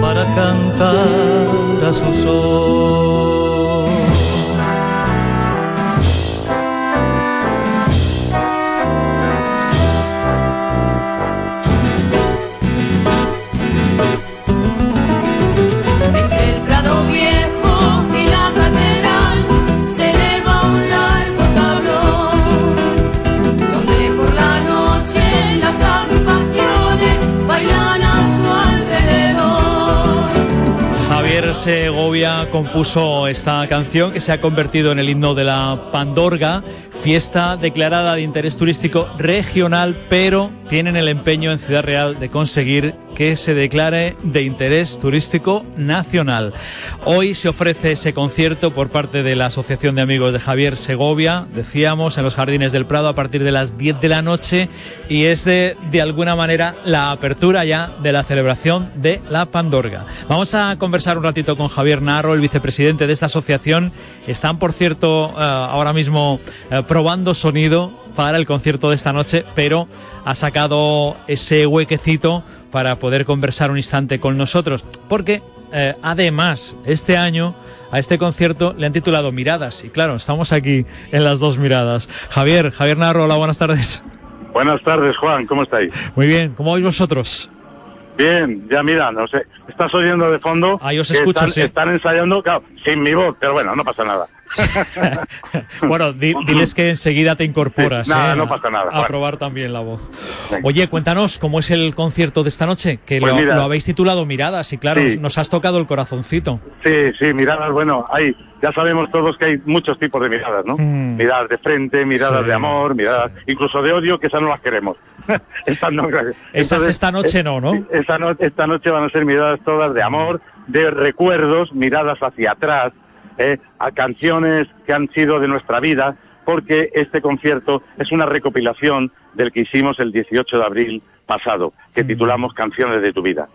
para cantar a su son. Segovia compuso esta canción que se ha convertido en el himno de la Pandorga, fiesta declarada de interés turístico regional, pero tienen el empeño en Ciudad Real de conseguir que se declare de interés turístico nacional. Hoy se ofrece ese concierto por parte de la Asociación de Amigos de Javier Segovia, decíamos, en los Jardines del Prado a partir de las 10 de la noche y es de, de alguna manera la apertura ya de la celebración de la Pandorga. Vamos a conversar un ratito con Javier Narro, el vicepresidente de esta asociación. Están, por cierto, eh, ahora mismo eh, probando sonido para el concierto de esta noche, pero ha sacado ese huequecito para poder conversar un instante con nosotros, porque eh, además este año a este concierto le han titulado Miradas, y claro, estamos aquí en las dos miradas. Javier, Javier Narro, hola, buenas tardes. Buenas tardes, Juan, ¿cómo estáis? Muy bien, ¿cómo vais vosotros? Bien, ya mira, no sé, estás oyendo de fondo. Ahí os escucho, están, sí. están ensayando, claro, sin mi voz, pero bueno, no pasa nada. bueno, di- diles que enseguida te incorporas. Sí, nada, ¿eh? no pasa nada, A probar también la voz. Oye, cuéntanos cómo es el concierto de esta noche, que Pues lo, mira. lo habéis titulado Miradas y claro, Sí. nos has tocado el corazoncito. Sí, sí, miradas, bueno, hay, ya sabemos todos que hay muchos tipos de miradas, ¿no? Mm. Miradas de frente, miradas Sí, de amor, miradas incluso de odio, que esas no las queremos. Estas no. Esas esta noche no, ¿no? Esta, no- esta noche van a ser miradas todas de amor, de recuerdos, miradas hacia atrás, eh, a canciones que han sido de nuestra vida, porque este concierto es una recopilación del que hicimos el 18 de abril pasado, que titulamos Canciones de tu vida.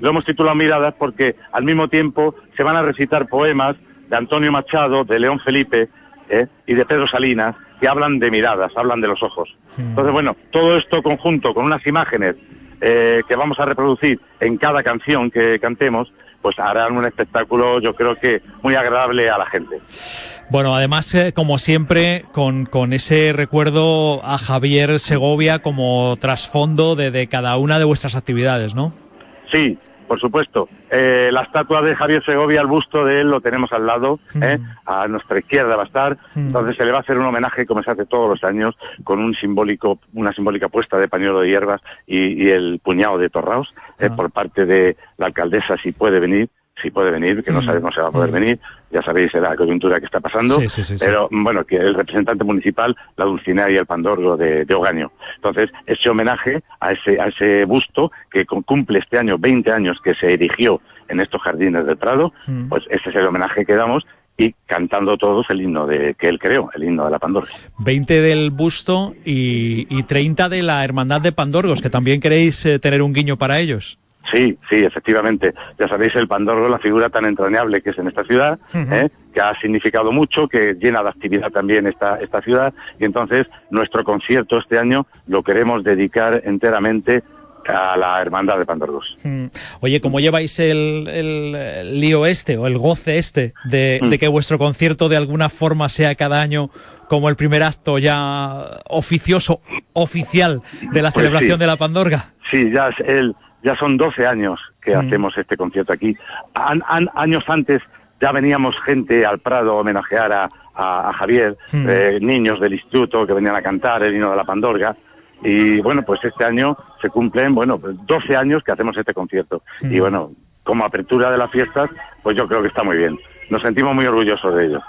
Lo hemos titulado Miradas porque al mismo tiempo se van a recitar poemas de Antonio Machado, de León Felipe eh, y de Pedro Salinas, que hablan de miradas, hablan de los ojos. Entonces, bueno, todo esto conjunto con unas imágenes eh, que vamos a reproducir en cada canción que cantemos, pues harán un espectáculo, yo creo que muy agradable a la gente. Bueno, además, eh, como siempre, con, con ese recuerdo a Javier Segovia como trasfondo de, de cada una de vuestras actividades, ¿no? Sí, por supuesto. Eh, la estatua de Javier Segovia, el busto de él, lo tenemos al lado, ¿eh? a nuestra izquierda va a estar. Entonces se le va a hacer un homenaje, como se hace todos los años, con un simbólico, una simbólica puesta de pañuelo de hierbas y, y el puñado de torraos eh, por parte de la alcaldesa, si puede venir. Si puede venir, que no Mm. sabemos si va a poder Mm. venir, ya sabéis la coyuntura que está pasando, Sí, sí, sí, sí. pero bueno, que el representante municipal, la Dulcinea y el Pandorgo de, de Ogaño. Entonces, ese homenaje a ese, a ese busto que cum- cumple este año 20 años que se erigió en estos jardines del Prado, Mm. pues ese es el homenaje que damos y cantando todos el himno de, que él creó, el himno de la Pandorga. 20 del busto y, y 30 de la Hermandad de Pandorgos, que también queréis eh, tener un guiño para ellos. Sí, sí, efectivamente. Ya sabéis, el Pandorgo, la figura tan entrañable que es en esta ciudad. ¿eh? que ha significado mucho, que llena de actividad también esta, esta ciudad. Y entonces, nuestro concierto este año lo queremos dedicar enteramente a la Hermandad de Pandorgos. Mm. Oye, ¿cómo lleváis el, el, el lío este o el goce este de, Mm. de que vuestro concierto de alguna forma sea cada año como el primer acto ya oficioso, oficial de la Pues celebración sí. de la Pandorga? Sí, ya, es el, ya son 12 años que hacemos este concierto aquí. An- an- años antes ya veníamos gente al Prado a homenajear a, a- a Javier, eh, niños del instituto que venían a cantar el himno de la Pandorga. Y bueno, pues este año se cumplen, bueno, pues 12 años que hacemos este concierto. Y bueno, como apertura de las fiestas, pues yo creo que está muy bien. Nos sentimos muy orgullosos de ello.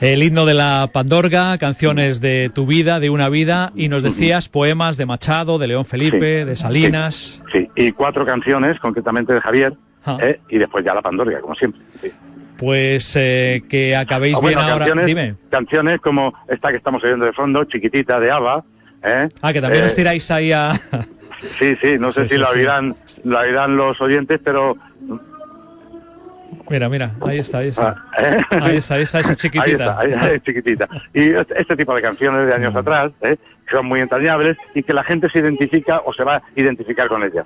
El himno de la Pandorga, canciones de tu vida, de una vida, y nos decías poemas de Machado, de León Felipe, de Salinas. Sí, y cuatro canciones, concretamente de Javier, Ah. eh, y después ya la Pandorga, como siempre. Sí. Pues eh, que acabéis Ah, bueno, bien ahora. canciones, Dime. canciones como esta que estamos oyendo de fondo, chiquitita de Ava. ¿eh? Ah, que también Eh, os tiráis ahí a. Sí, sí, no sé Sí, si sí, la sí. oirán, la oirán los oyentes, pero Mira, mira, ahí está, ahí está. ¿eh? Ahí está, esa, esa chiquitita. Ahí está, ahí está, chiquitita. Y este, tipo de canciones de Mm. años atrás, ¿eh? son muy entrañables y que la gente se identifica o se va a identificar con ellas.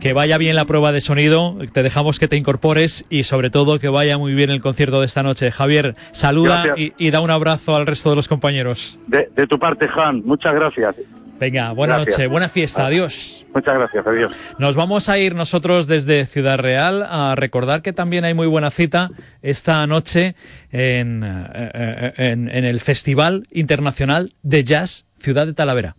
Que vaya bien la prueba de sonido, te dejamos que te incorpores y sobre todo que vaya muy bien el concierto de esta noche. Javier, saluda y da un abrazo al resto de los compañeros. De, de tu parte, Juan, muchas gracias. Venga, buena Gracias. noche, buena fiesta, adiós. Muchas gracias, adiós. Nos vamos a ir nosotros desde Ciudad Real a recordar que también hay muy buena cita esta noche en, eh, eh, en- en el Festival Internacional de Jazz Ciudad de Talavera.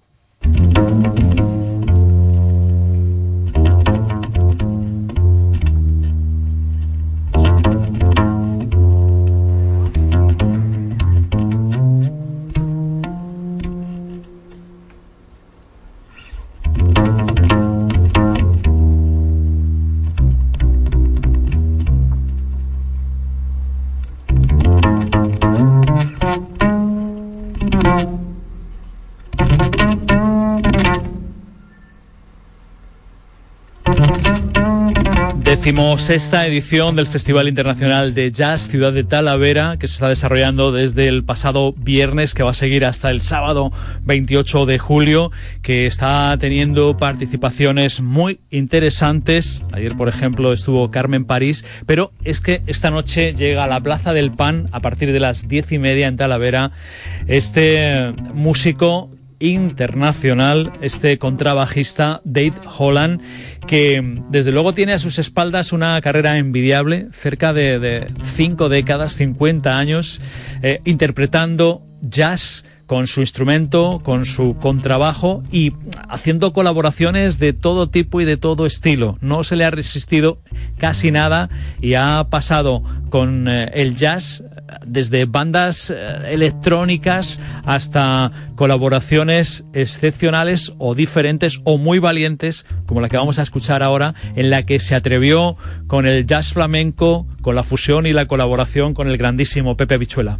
Decimosexta edición del Festival Internacional de Jazz Ciudad de Talavera, que se está desarrollando desde el pasado viernes, que va a seguir hasta el sábado 28 de julio, que está teniendo participaciones muy interesantes. Ayer, por ejemplo, estuvo Carmen París, pero es que esta noche llega a la Plaza del Pan a partir de las diez y media en Talavera este músico internacional, este contrabajista Dave Holland, que desde luego tiene a sus espaldas una carrera envidiable, cerca de, cinco décadas, 50 años, eh, interpretando jazz con su instrumento, con su contrabajo y haciendo colaboraciones de todo tipo y de todo estilo. No se le ha resistido casi nada y ha pasado con eh, el jazz desde bandas eh, electrónicas hasta colaboraciones excepcionales o diferentes o muy valientes, como la que vamos a escuchar ahora, en la que se atrevió con el jazz flamenco, con la fusión y la colaboración con el grandísimo Pepe Bichuela.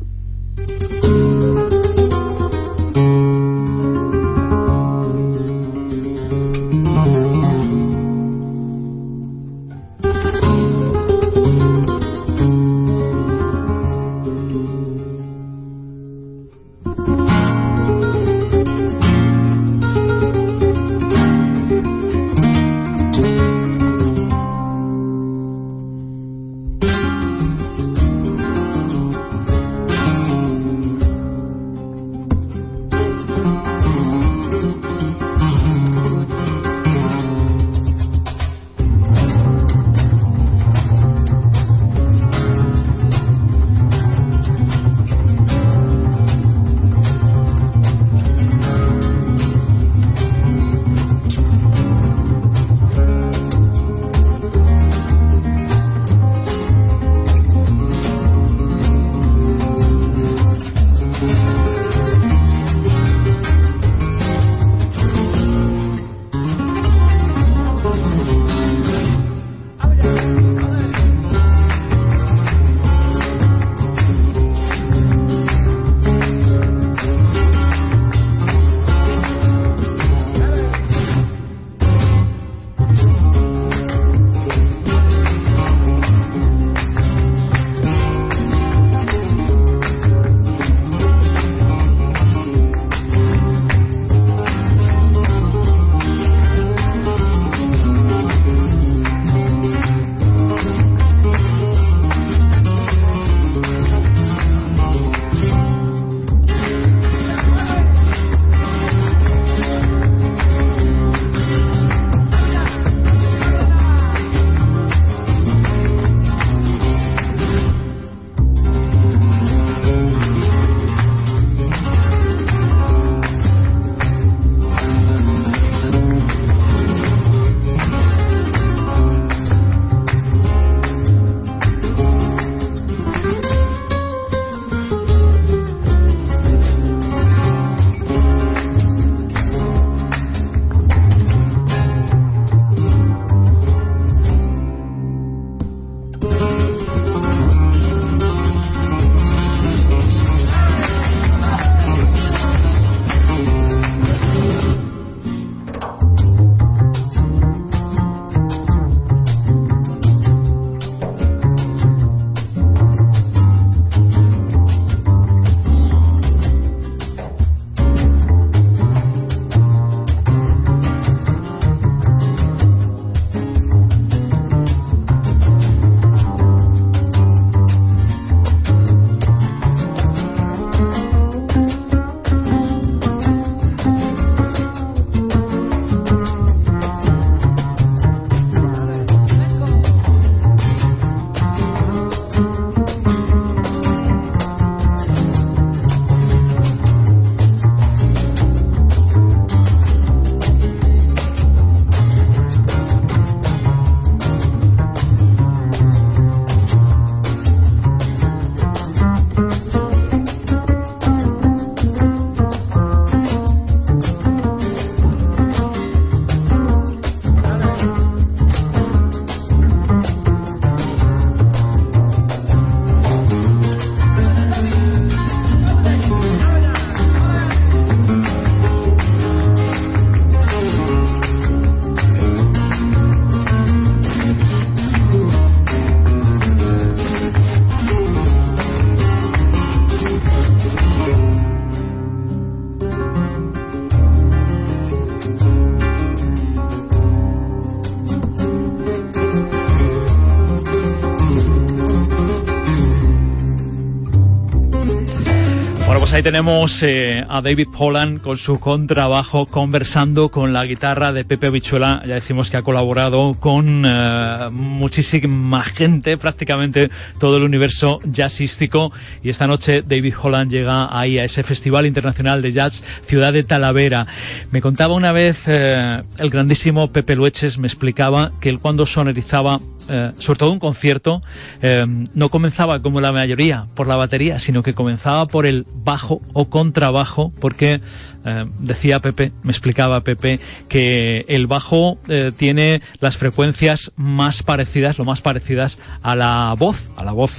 Ahí tenemos eh, a David Holland con su contrabajo conversando con la guitarra de Pepe Bichuela. Ya decimos que ha colaborado con eh, muchísima gente, prácticamente todo el universo jazzístico. Y esta noche David Holland llega ahí a ese Festival Internacional de Jazz Ciudad de Talavera. Me contaba una vez eh, el grandísimo Pepe Lueches, me explicaba que él cuando sonorizaba eh, sobre todo un concierto, eh, no comenzaba como la mayoría por la batería, sino que comenzaba por el bajo o contrabajo, porque eh, decía Pepe, me explicaba Pepe, que el bajo tiene las frecuencias más parecidas, lo más parecidas a la voz, a la voz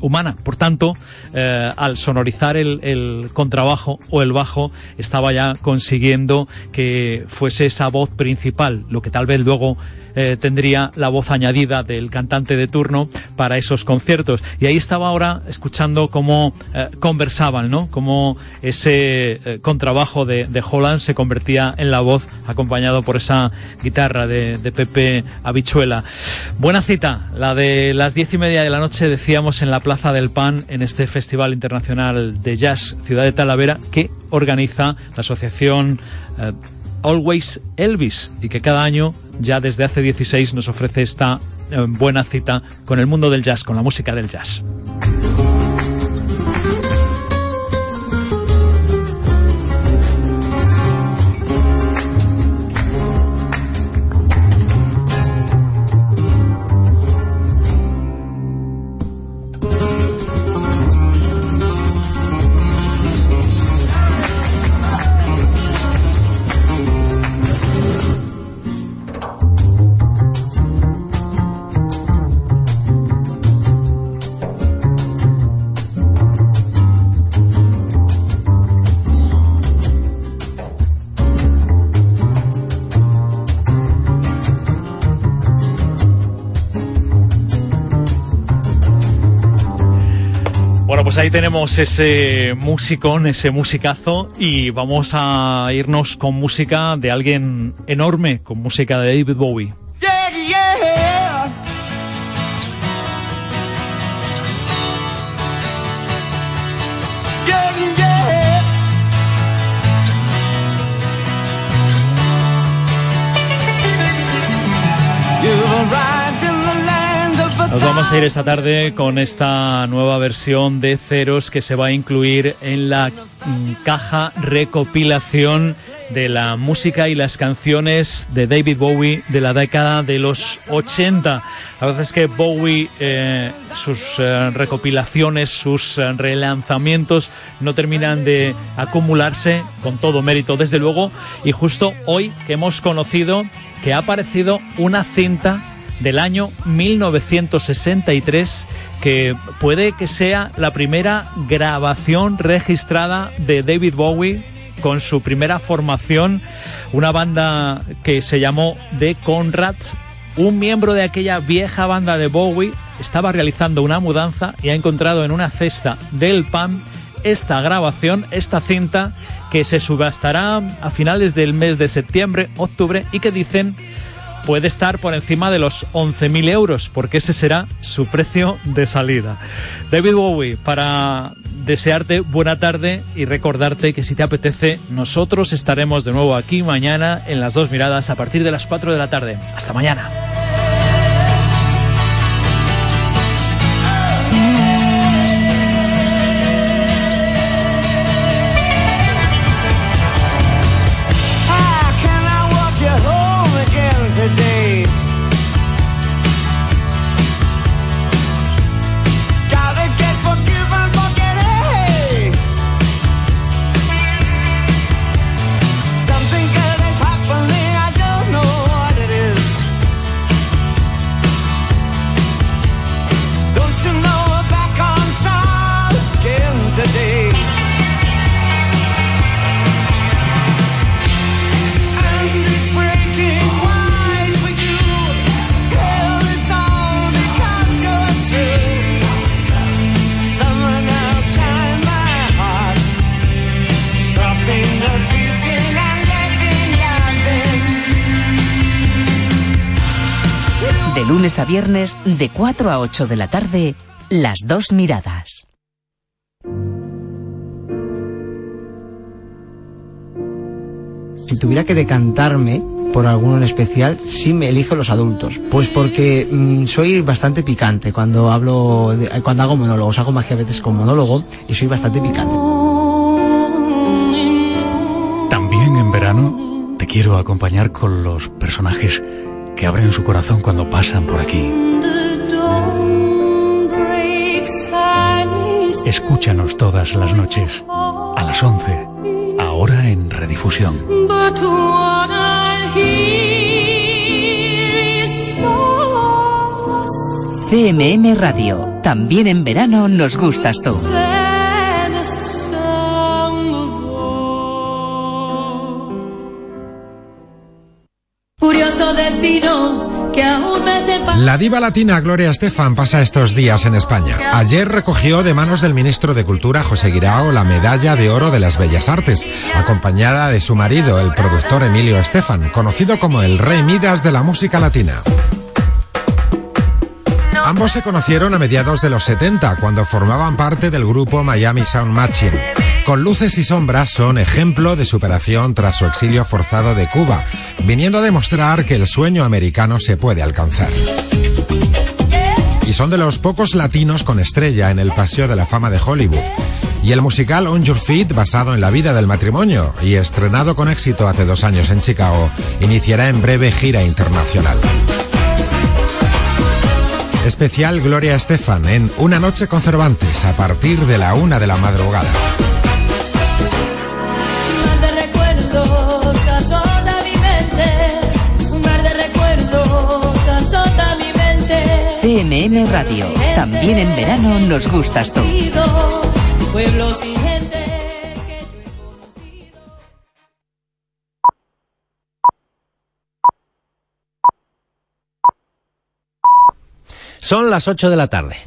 humana. Por tanto, al sonorizar el contrabajo o el bajo, estaba ya consiguiendo que fuese esa voz principal, lo que tal vez luego eh, tendría la voz añadida del cantante de turno para esos conciertos. Y ahí estaba ahora escuchando cómo eh, conversaban, ¿no? Cómo ese eh, contrabajo de, de Holland se convertía en la voz acompañado por esa guitarra de, de Pepe Habichuela. Buena cita, la de las diez y media de la noche, decíamos, en la Plaza del Pan, en este Festival Internacional de Jazz Ciudad de Talavera, que organiza la asociación Always Elvis y que cada año, ya desde hace 16, nos ofrece esta eh, buena cita con el mundo del jazz, con la música del jazz. Pues ahí tenemos ese musicón, ese musicazo y vamos a irnos con música de alguien enorme, con música de David Bowie. Nos vamos a ir esta tarde con esta nueva versión de Ceros que se va a incluir en la mm, caja recopilación de la música y las canciones de David Bowie de la década de los 80. La verdad es que Bowie, eh, sus eh, recopilaciones, sus eh, relanzamientos no terminan de acumularse con todo mérito, desde luego. Y justo hoy que hemos conocido que ha aparecido una cinta del año 1963 que puede que sea la primera grabación registrada de David Bowie con su primera formación, una banda que se llamó The Conrads. Un miembro de aquella vieja banda de Bowie estaba realizando una mudanza y ha encontrado en una cesta del PAN esta grabación, esta cinta que se subastará a finales del mes de septiembre, octubre y que dicen puede estar por encima de los 11.000 euros, porque ese será su precio de salida. David Bowie, para desearte buena tarde y recordarte que si te apetece, nosotros estaremos de nuevo aquí mañana en las dos miradas a partir de las 4 de la tarde. Hasta mañana. de 4 a 8 de la tarde, Las dos miradas. Si tuviera que decantarme por alguno en especial, sí me elijo los adultos. Pues porque mm, soy bastante picante cuando hablo, cuando hago monólogos, hago magia a veces con monólogo y soy bastante picante. También en verano te quiero acompañar con los personajes que abren su corazón cuando pasan por aquí. Escúchanos todas las noches a las 11, ahora en redifusión. CMM Radio. También en verano nos gustas tú. La diva latina Gloria Estefan pasa estos días en España. Ayer recogió de manos del ministro de Cultura, José Guirao, la medalla de oro de las Bellas Artes, acompañada de su marido, el productor Emilio Estefan, conocido como el rey Midas de la música latina. Ambos se conocieron a mediados de los 70, cuando formaban parte del grupo Miami Sound Machine. Con luces y sombras son ejemplo de superación tras su exilio forzado de Cuba, viniendo a demostrar que el sueño americano se puede alcanzar. Y son de los pocos latinos con estrella en el Paseo de la Fama de Hollywood. Y el musical On Your Feet, basado en la vida del matrimonio y estrenado con éxito hace dos años en Chicago, iniciará en breve gira internacional. Especial Gloria Estefan en Una Noche con Cervantes a partir de la una de la madrugada. Un mar de recuerdos azota mi mente. Un mar de recuerdos azota mi mente. CMM Radio. También en verano nos gustas tú. Pueblos y Son las 8 de la tarde.